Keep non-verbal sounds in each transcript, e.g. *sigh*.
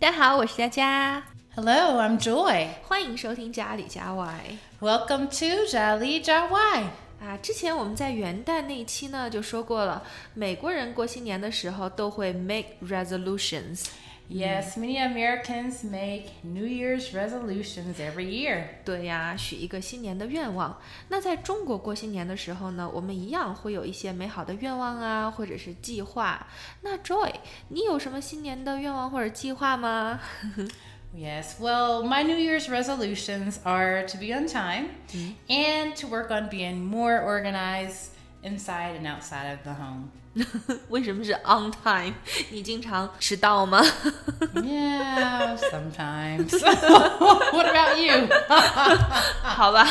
大家好，我是佳佳。Hello, I'm Joy。欢迎收听家里家外。Welcome to 家里家外。啊，之前我们在元旦那一期呢就说过了，美国人过新年的时候都会 make resolutions。Yes, many Americans make New Year's resolutions every year. 对呀，许一个新年的愿望。那在中国过新年的时候呢，我们一样会有一些美好的愿望啊，或者是计划。那 Joy，你有什么新年的愿望或者计划吗？ Yes, *laughs* well, my New Year's resolutions are to be on time and to work on being more organized inside and outside of the home. *laughs* 为什么是 on time？你经常迟到吗？ Yeah, sometimes. *laughs* *laughs* what about you? 好吧，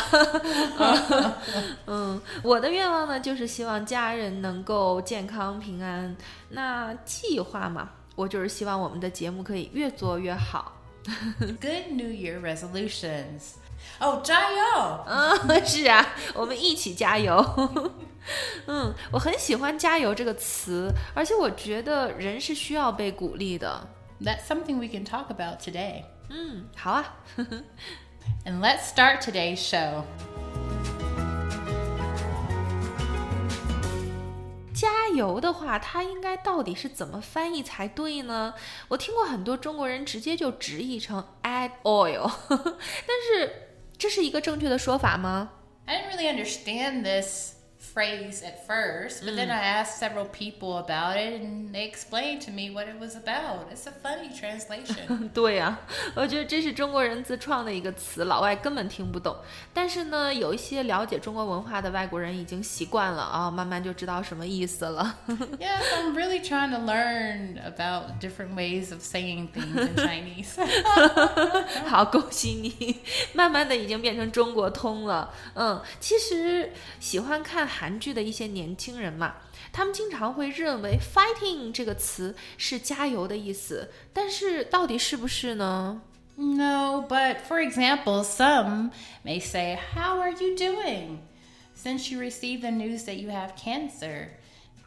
嗯，我的愿望呢，就是希望家人能够健康平安。那计划嘛，我就是希望我们的节目可以越做越好。 Good New Year resolutions. Oh, Jayo. 嗯，是啊，我们一起加油。 *laughs* 嗯，我很喜欢“加油”这个词，而且我觉得人是需要被鼓励的。 That's something we can talk about today. 嗯，好啊。 And let's *laughs* start today's show. 加油的话，它应该到底是怎么翻译才对呢？我听过很多中国人直接就直译成 add oil，但是这是一个正确的说法吗？ I didn't *laughs* really understand this phrase at first, but then I asked several people about it and they explained to me what it was about. It's a funny translation. *laughs* 对呀、我觉得这是中国人自创的一个词，老外根本听不懂。但是呢，有一些了解中国文化的外国人已经习惯了啊，慢慢就知道什么意思了。 yes, *laughs* I'm really trying to learn about different ways of saying things in Chinese. *laughs* 好，恭喜你，慢慢的已经变成中国通了。嗯，其实喜欢看 韩剧的一些年轻人嘛，他们经常会认为 “fighting” 这个词是加油的意思，但是到底是不是呢？ no, but for example, some may say, How are you doing? Since you received the news that you have cancer.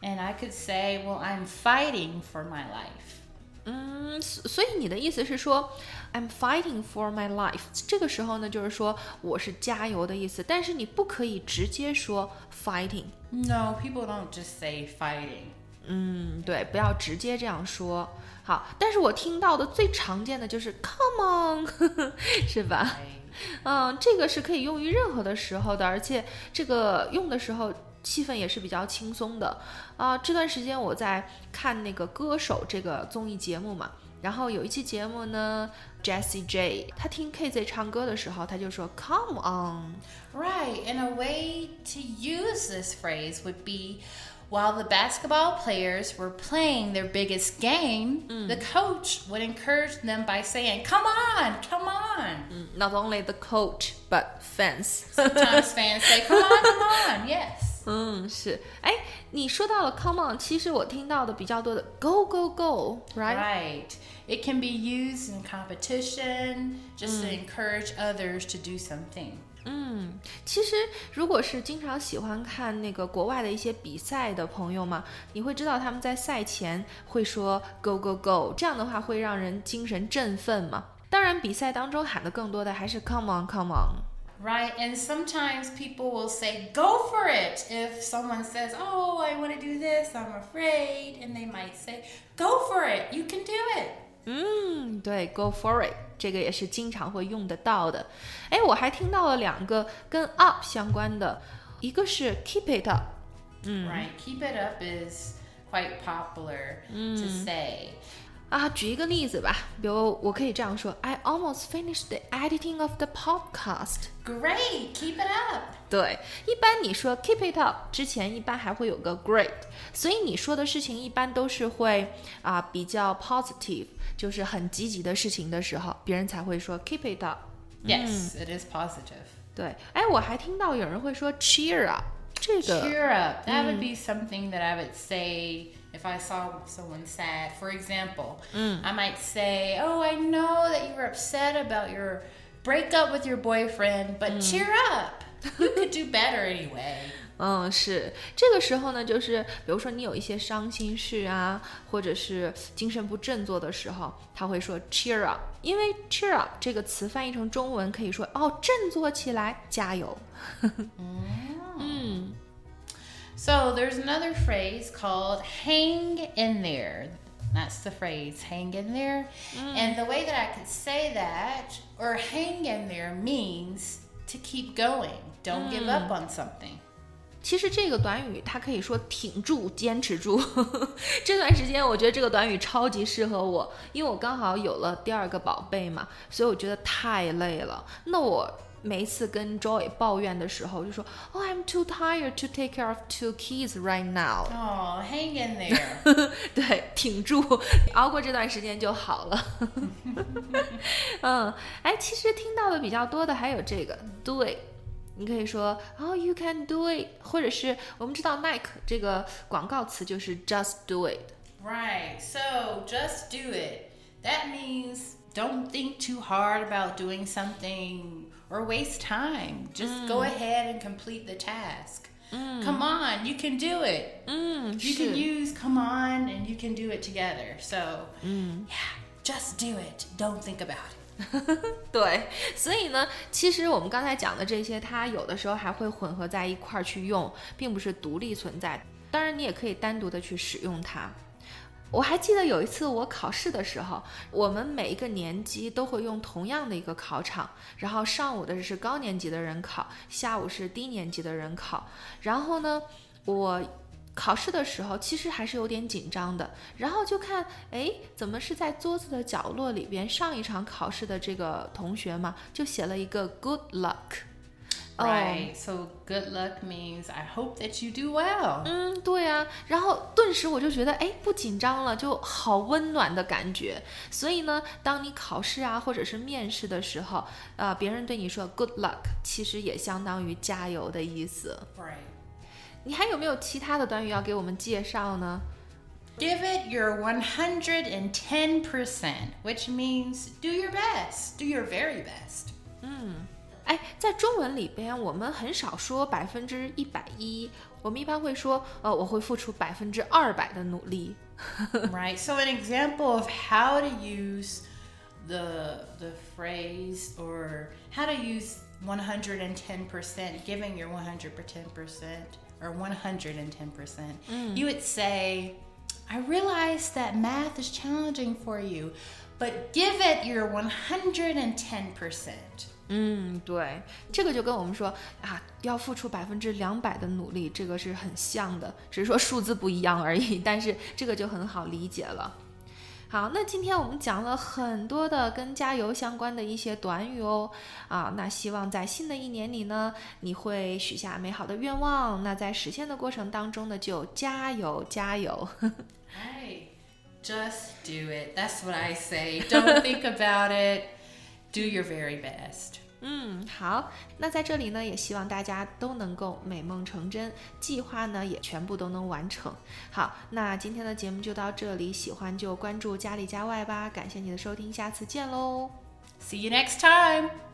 And I could say, Well, I'm fighting for my life. 嗯，所所以你的意思是说，I'm fighting for my life。这个时候呢，就是说我是加油的意思，但是你不可以直接说 fighting。No, people don't just say fighting. 嗯，对，不要直接这样说。好，但是我听到的最常见的就是 come on，*laughs* 是吧？嗯，这个是可以用于任何的时候的，而且这个用的时候气氛也是比较轻松的。啊、这段时间我在看那个《歌手》这个综艺节目嘛，然后有一期节目呢，Jessie J 他听 KZ 唱歌的时候，他就说 Come on， Right, and a way to use this phrase would be while the basketball players were playing their biggest game, the coach would encourage them by saying, Come on, come on. 嗯，Not only the coach but fans。 Sometimes fans say, Come on, come on, yes. *laughs* 嗯，是，哎，你说到了 come on，其实我听到的比较多的 go go go，right？Right. It can be used in competition just to encourage others to do something. 嗯，其实如果是经常喜欢看那个国外的一些比赛的朋友嘛，你会知道他们在赛前会说 go go go，这样的话会让人精神振奋嘛。当然，比赛当中喊的更多的还是 come on come on。Right, and sometimes people will say, go for it. If someone says, oh, I want to do this, I'm afraid, and they might say, go for it, you can do it. 嗯，对，go for it，这个也是经常会用得到的。哎，我还听到了两个跟 up 相关的，一个是 keep it up。 Right, keep it up is quite popular to say. 啊，举一个例子吧，比如我可以这样说：I almost finished the editing of the podcast。 Great, keep it up. 对，一般你说 keep it up 之前，一般还会有个 great，所以你说的事情一般都是会啊、比较 positive，就是很积极的事情的时候，别人才会说 keep it up。 Yes, it is positive. 对，哎，我还听到有人会说 cheer up，这个 Cheer up. That would be something that I would say if I saw someone sad. For example, I might say, Oh, I know that you were upset about your breakup with your boyfriend, but cheer up. You could do better anyway. *laughs* 嗯，是这个时候呢，就是比如说你有一些伤心事啊，或者是精神不振作的时候，他会说 cheer up，因为 cheer up 这个词翻译成中文可以说哦，振作起来，加油。嗯 *laughs* So there's another phrase called hang in there. That's the phrase, hang in there. And the way that I could say that, or hang in there, means to keep going. Don't give up on something. 其实这个短语它可以说挺住、坚持住。这段时间我觉得这个短语超级适合我，因为我刚好有了第二个宝贝嘛，所以我觉得太累了。那我 *laughs* 每一次跟 Joy 抱怨的时候，就说：“Oh, I'm too tired to take care of two kids right now。 Oh, hang in there. *laughs* 对，挺住，熬过这段时间就好了。嗯，哎，其实听到的比较多的还有这个 do it，你可以说哦、*laughs* y o u can do it，或者是我们知道 Nike 这个广告词就是 just do it。 right. So just do it. That means don't think too hard about doing something or waste time. Just go ahead and complete the task. Come on, you can do it. 嗯， You 是 can use come on and you can do it together. So, yeah, just do it. Don't think about it. *laughs* 对，所以呢，其实我们刚才讲的这些，它有的时候还会混合在一块儿去用，并不是独立存在。当然，你也可以单独的去使用它。 我还记得有一次我考试的时候，我们每一个年级都会用同样的一个考场，然后上午的是高年级的人考，下午是低年级的人考。然后呢，我考试的时候其实还是有点紧张的，然后就看，哎，怎么是在桌子的角落里边？上一场考试的这个同学嘛，就写了一个 good luck。哦 Right. So, good luck means I hope that you do well. 嗯，对啊，然后顿时我就觉得，哎，不紧张了，就好温暖的感觉。所以呢，当你考试啊，或者是面试的时候，呃，别人对你说 good luck，其实也相当于加油的意思。 Right. 你还有没有其他的短语要给我们介绍呢？ Give it your 110%, which means do your best. Do your very best. 哎，在中文里边，我们很少说百分之一百一，我们一般会说，呃，我会付出百分之二百的努力。 right. *laughs* So, an example of how to use the the phrase or how to use 110%, giving your 110% or 110%, you would say, I realize that math is challenging for you, but give it your 110%. 嗯，对，这个就跟我们说啊，要付出百分之两百的努力，这个是很像的，只是说数字不一样而已。但是这个就很好理解了。好，那今天我们讲了很多的跟加油相关的一些短语哦，啊，那希望在新的一年里呢，你会许下美好的愿望，那在实现的过程当中呢，就加油加油。*laughs* Right. Just do it. That's what I say. Don't think about it. Do your very best. 嗯，好，那在这里呢，也希望大家都能够美梦成真，计划呢也全部都能完成。好，那今天的节目就到这里，喜欢就关注家里家外吧，感谢你的收听，下次见喽。See you next time.